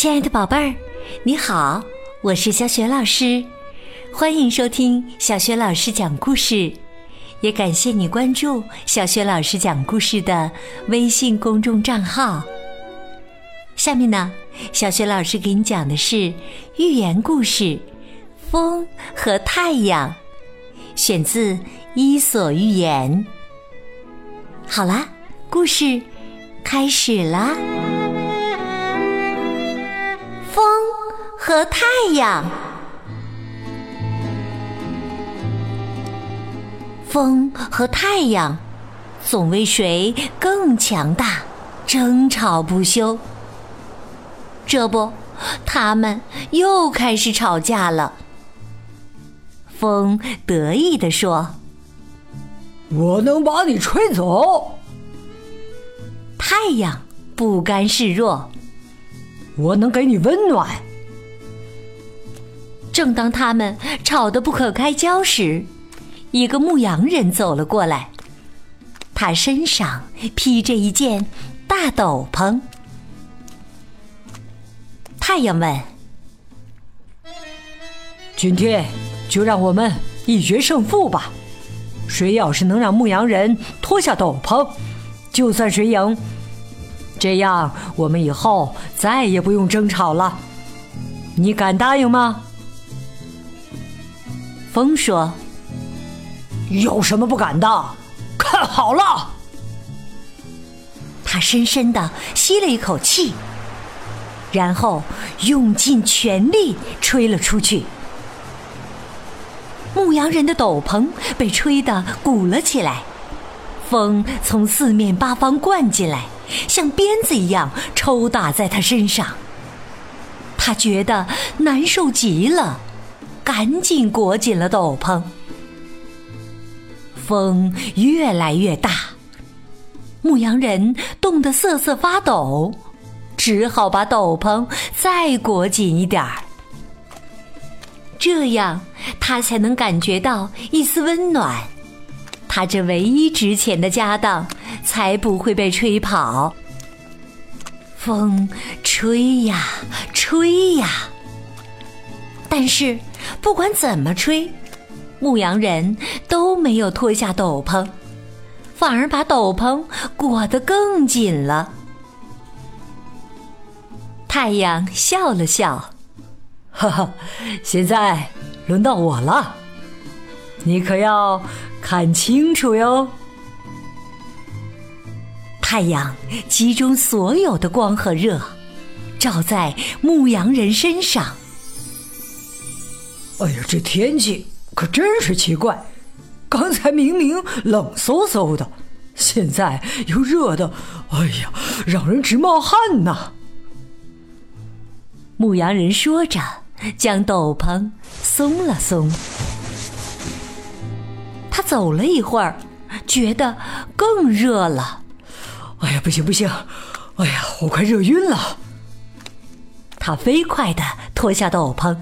亲爱的宝贝儿，你好，我是小雪老师，欢迎收听小雪老师讲故事，也感谢你关注小雪老师讲故事的微信公众账号。下面呢，小雪老师给你讲的是寓言故事《风和太阳》，选自《伊索寓言》。好啦，故事开始啦。和太阳，风和太阳总为谁更强大争吵不休。这不，他们又开始吵架了。风得意地说：“我能把你吹走。”太阳不甘示弱。我能给你温暖。正当他们吵得不可开交时，一个牧羊人走了过来，他身上披着一件大斗篷。太阳问：“今天就让我们一决胜负吧！谁要是能让牧羊人脱下斗篷，就算谁赢。”这样，我们以后再也不用争吵了。你敢答应吗？风说：“有什么不敢的？看好了！”他深深的吸了一口气，然后用尽全力吹了出去。牧羊人的斗篷被吹得鼓了起来，风从四面八方灌进来。像鞭子一样抽打在他身上，他觉得难受极了，赶紧裹紧了斗篷。风越来越大，牧羊人冻得瑟瑟发抖，只好把斗篷再裹紧一点儿，这样他才能感觉到一丝温暖。他这唯一值钱的家当。才不会被吹跑。风吹呀吹呀，但是不管怎么吹，牧羊人都没有脱下斗篷，反而把斗篷裹得更紧了。太阳笑了笑，哈哈，现在轮到我了，你可要看清楚哟。太阳集中所有的光和热，照在牧羊人身上。哎呀，这天气可真是奇怪！刚才明明冷飕飕的，现在又热的，哎呀，让人直冒汗呐！牧羊人说着，将斗篷松了松。他走了一会儿，觉得更热了。哎呀，不行不行！哎呀，我快热晕了。他飞快的脱下斗篷，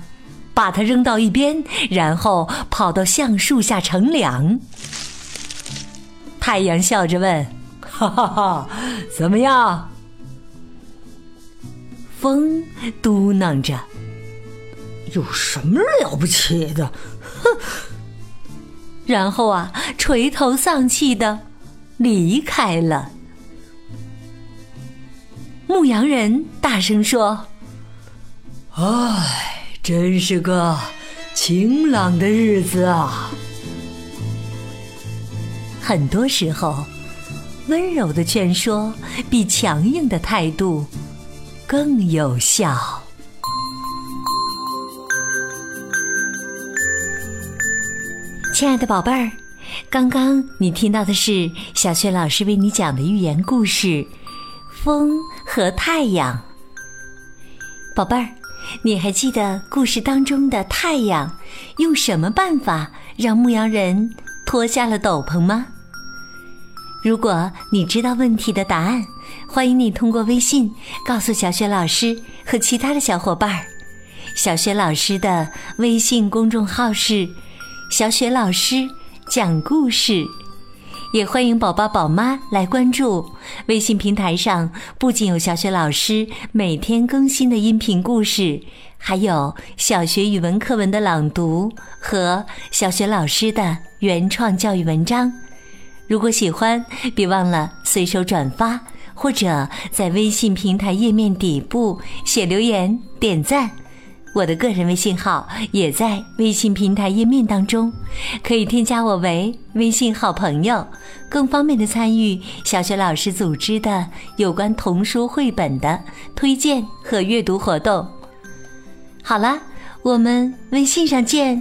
把它扔到一边，然后跑到橡树下乘凉。太阳笑着问：“哈哈哈，怎么样？”风嘟囔着：“有什么了不起的？”哼。然后啊，垂头丧气的离开了。牧羊人大声说：“唉，真是个晴朗的日子啊！很多时候，温柔的劝说比强硬的态度更有效。”亲爱的宝贝儿，刚刚你听到的是小雪老师为你讲的寓言故事。风和太阳，宝贝儿，你还记得故事当中的太阳用什么办法让牧羊人脱下了斗篷吗？如果你知道问题的答案，欢迎你通过微信告诉小雪老师和其他的小伙伴儿。小雪老师的微信公众号是“小雪老师讲故事”，也欢迎宝宝宝妈来关注微信平台上，不仅有小雪老师每天更新的音频故事，还有小学语文课文的朗读和小雪老师的原创教育文章。如果喜欢，别忘了随手转发，或者在微信平台页面底部写留言点赞。我的个人微信号也在微信平台页面当中，可以添加我为微信好朋友，更方便的参与小学老师组织的有关童书绘本的推荐和阅读活动。好了，我们微信上见。